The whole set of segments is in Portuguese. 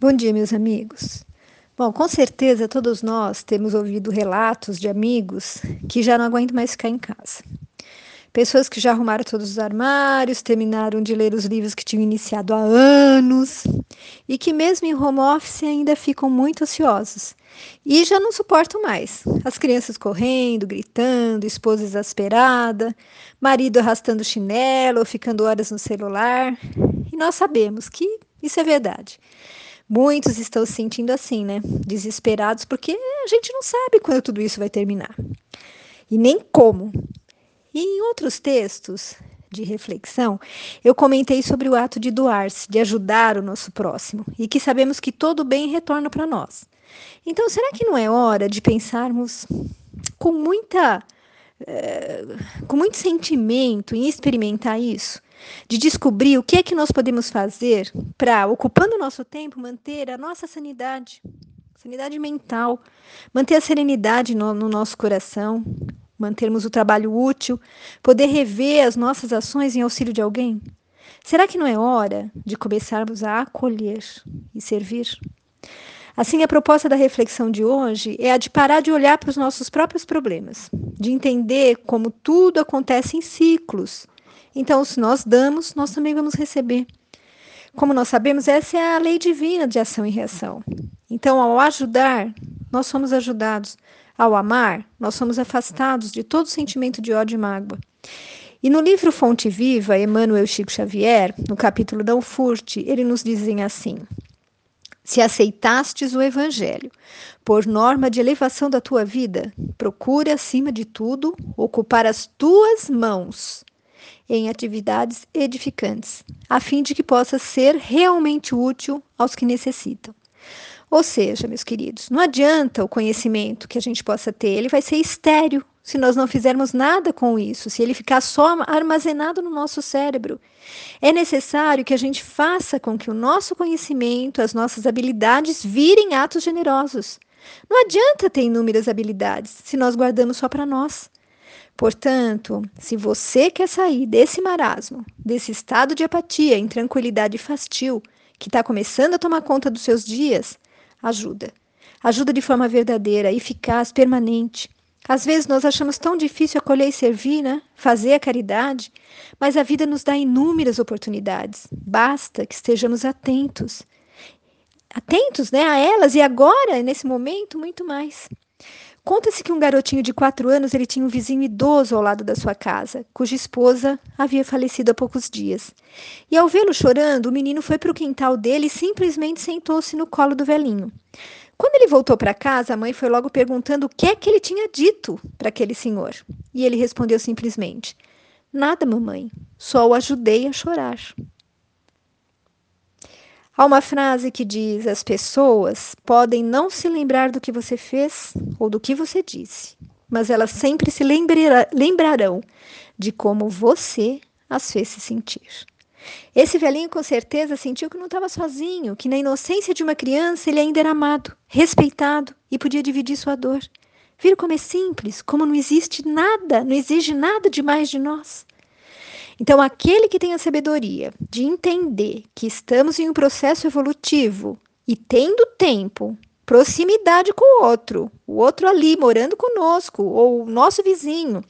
Bom dia, meus amigos. Bom, com certeza todos nós temos ouvido relatos de amigos que já não aguentam mais ficar em casa. Pessoas que já arrumaram todos os armários, terminaram de ler os livros que tinham iniciado há anos e que, mesmo em home office, ainda ficam muito ansiosos e já não suportam mais. As crianças correndo, gritando, esposa exasperada, marido arrastando chinelo, ficando horas no celular. E nós sabemos que isso é verdade. Muitos estão se sentindo assim, né? Desesperados porque a gente não sabe quando tudo isso vai terminar. E nem como. E em outros textos de reflexão, eu comentei sobre o ato de doar-se, de ajudar o nosso próximo, e que sabemos que todo bem retorna para nós. Então, será que não é hora de pensarmos com muita é, com muito sentimento em experimentar isso? De descobrir o que é que nós podemos fazer para, ocupando o nosso tempo, manter a nossa sanidade, sanidade mental, manter a serenidade no, no nosso coração, mantermos o trabalho útil, poder rever as nossas ações em auxílio de alguém? Será que não é hora de começarmos a acolher e servir? Assim, a proposta da reflexão de hoje é a de parar de olhar para os nossos próprios problemas, de entender como tudo acontece em ciclos então, se nós damos, nós também vamos receber. Como nós sabemos, essa é a lei divina de ação e reação. Então, ao ajudar, nós somos ajudados. Ao amar, nós somos afastados de todo sentimento de ódio e mágoa. E no livro Fonte Viva, Emmanuel Chico Xavier, no capítulo Não Furte, ele nos dizem assim: Se aceitastes o Evangelho por norma de elevação da tua vida, procura, acima de tudo, ocupar as tuas mãos em atividades edificantes, a fim de que possa ser realmente útil aos que necessitam. Ou seja, meus queridos, não adianta o conhecimento que a gente possa ter, ele vai ser estéreo se nós não fizermos nada com isso, se ele ficar só armazenado no nosso cérebro. É necessário que a gente faça com que o nosso conhecimento, as nossas habilidades virem atos generosos. Não adianta ter inúmeras habilidades se nós guardamos só para nós. Portanto, se você quer sair desse marasmo, desse estado de apatia, intranquilidade e fastio que está começando a tomar conta dos seus dias, ajuda. Ajuda de forma verdadeira, eficaz, permanente. Às vezes nós achamos tão difícil acolher e servir, né? fazer a caridade, mas a vida nos dá inúmeras oportunidades. Basta que estejamos atentos. Atentos né, a elas e agora, nesse momento, muito mais. Conta-se que um garotinho de quatro anos ele tinha um vizinho idoso ao lado da sua casa, cuja esposa havia falecido há poucos dias. E ao vê-lo chorando, o menino foi para o quintal dele e simplesmente sentou-se no colo do velhinho. Quando ele voltou para casa, a mãe foi logo perguntando o que é que ele tinha dito para aquele senhor. E ele respondeu simplesmente: Nada, mamãe, só o ajudei a chorar. Há uma frase que diz: as pessoas podem não se lembrar do que você fez ou do que você disse, mas elas sempre se lembrarão de como você as fez se sentir. Esse velhinho com certeza sentiu que não estava sozinho, que na inocência de uma criança ele ainda era amado, respeitado e podia dividir sua dor. Viram como é simples, como não existe nada, não exige nada demais de nós. Então, aquele que tem a sabedoria de entender que estamos em um processo evolutivo e tendo tempo, proximidade com o outro, o outro ali morando conosco, ou o nosso vizinho,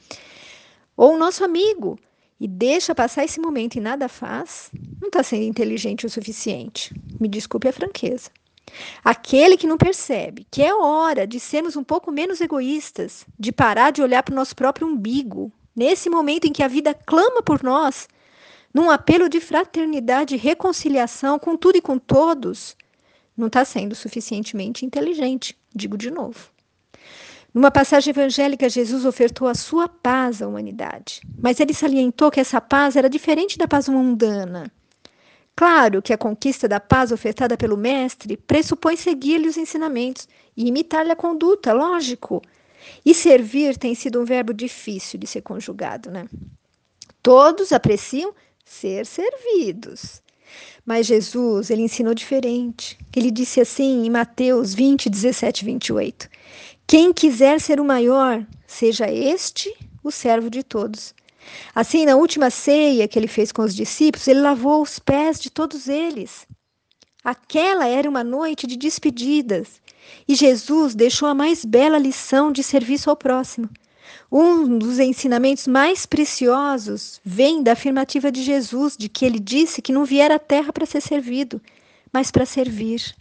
ou o nosso amigo, e deixa passar esse momento e nada faz, não está sendo inteligente o suficiente. Me desculpe a franqueza. Aquele que não percebe que é hora de sermos um pouco menos egoístas, de parar de olhar para o nosso próprio umbigo, nesse momento em que a vida clama por nós, num apelo de fraternidade e reconciliação com tudo e com todos, não está sendo suficientemente inteligente, digo de novo. Numa passagem evangélica, Jesus ofertou a sua paz à humanidade, mas ele salientou que essa paz era diferente da paz mundana. Claro que a conquista da paz ofertada pelo Mestre pressupõe seguir-lhe os ensinamentos e imitar-lhe a conduta, lógico. E servir tem sido um verbo difícil de ser conjugado, né? Todos apreciam ser servidos. Mas Jesus, ele ensinou diferente. Ele disse assim em Mateus 20, 17 28. Quem quiser ser o maior, seja este o servo de todos. Assim, na última ceia que ele fez com os discípulos, ele lavou os pés de todos eles. Aquela era uma noite de despedidas e Jesus deixou a mais bela lição de serviço ao próximo. Um dos ensinamentos mais preciosos vem da afirmativa de Jesus, de que ele disse que não viera à terra para ser servido, mas para servir.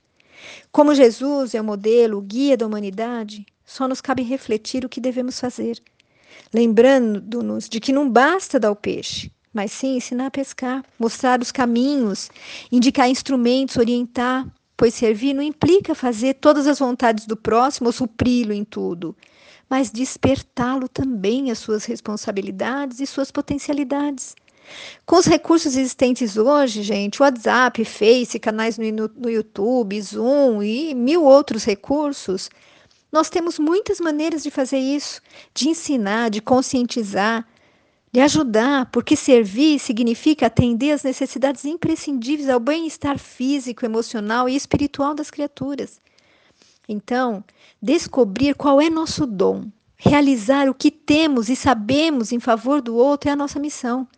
Como Jesus é o modelo, o guia da humanidade, só nos cabe refletir o que devemos fazer, lembrando-nos de que não basta dar o peixe, mas sim ensinar a pescar, mostrar os caminhos, indicar instrumentos, orientar, pois servir não implica fazer todas as vontades do próximo ou supri-lo em tudo, mas despertá-lo também às suas responsabilidades e suas potencialidades. Com os recursos existentes hoje, gente, WhatsApp, Face, canais no, no YouTube, Zoom e mil outros recursos, nós temos muitas maneiras de fazer isso, de ensinar, de conscientizar, de ajudar, porque servir significa atender às necessidades imprescindíveis ao bem-estar físico, emocional e espiritual das criaturas. Então, descobrir qual é nosso dom, realizar o que temos e sabemos em favor do outro é a nossa missão.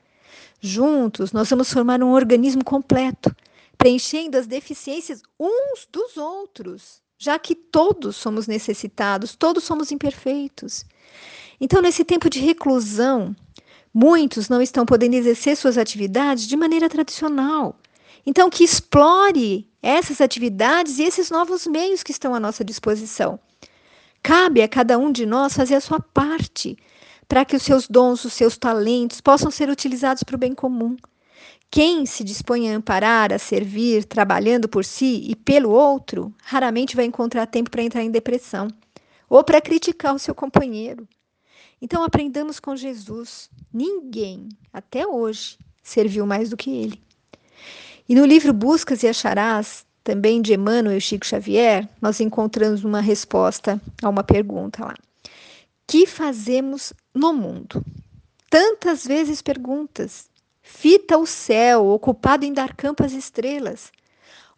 Juntos, nós vamos formar um organismo completo, preenchendo as deficiências uns dos outros, já que todos somos necessitados, todos somos imperfeitos. Então, nesse tempo de reclusão, Muitos não estão podendo exercer suas atividades de maneira tradicional. Então, que explore essas atividades e esses novos meios que estão à nossa disposição. Cabe a cada um de nós fazer a sua parte para que os seus dons, os seus talentos possam ser utilizados para o bem comum. Quem se dispõe a amparar, a servir, trabalhando por si e pelo outro, raramente vai encontrar tempo para entrar em depressão ou para criticar o seu companheiro. Então aprendamos com Jesus. Ninguém, até hoje, serviu mais do que ele. E no livro Buscas e Acharás, também de Emmanuel e Chico Xavier, nós encontramos uma resposta a uma pergunta lá. Que fazemos no mundo? Tantas vezes perguntas. Fita o céu, ocupado em dar campo às estrelas.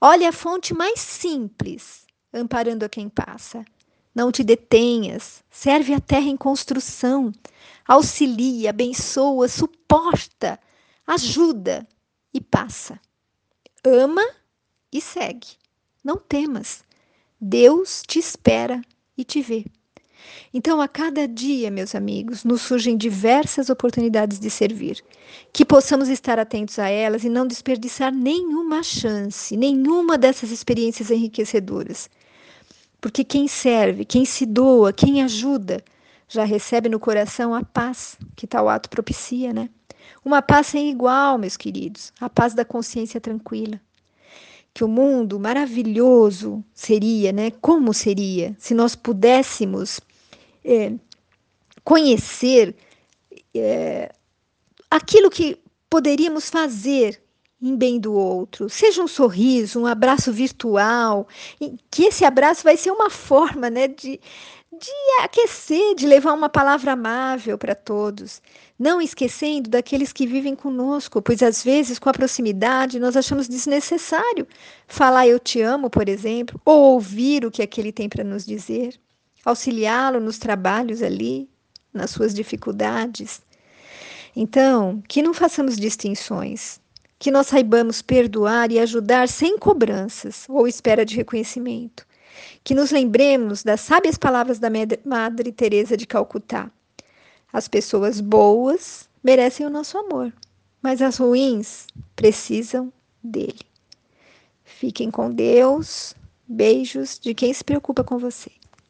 Olha a fonte mais simples, amparando a quem passa. Não te detenhas, serve a terra em construção, auxilia, abençoa, suporta, ajuda e passa. Ama e segue. Não temas. Deus te espera e te vê. Então, a cada dia, meus amigos, nos surgem diversas oportunidades de servir. Que possamos estar atentos a elas e não desperdiçar nenhuma chance, nenhuma dessas experiências enriquecedoras. Porque quem serve, quem se doa, quem ajuda, já recebe no coração a paz que tal ato propicia, né? Uma paz sem igual, meus queridos, a paz da consciência tranquila. Que o mundo maravilhoso seria, né? Como seria se nós pudéssemos é, conhecer é, aquilo que poderíamos fazer em bem do outro, seja um sorriso, um abraço virtual, que esse abraço vai ser uma forma né, de, de aquecer, de levar uma palavra amável para todos, não esquecendo daqueles que vivem conosco, pois às vezes com a proximidade nós achamos desnecessário falar eu te amo, por exemplo, ou ouvir o que aquele tem para nos dizer, auxiliá-lo nos trabalhos ali, nas suas dificuldades. Então, que não façamos distinções, que nós saibamos perdoar e ajudar sem cobranças ou espera de reconhecimento. Que nos lembremos das sábias palavras da Madre Teresa de Calcutá. As pessoas boas merecem o nosso amor, mas as ruins precisam dele. Fiquem com Deus. Beijos de quem se preocupa com você.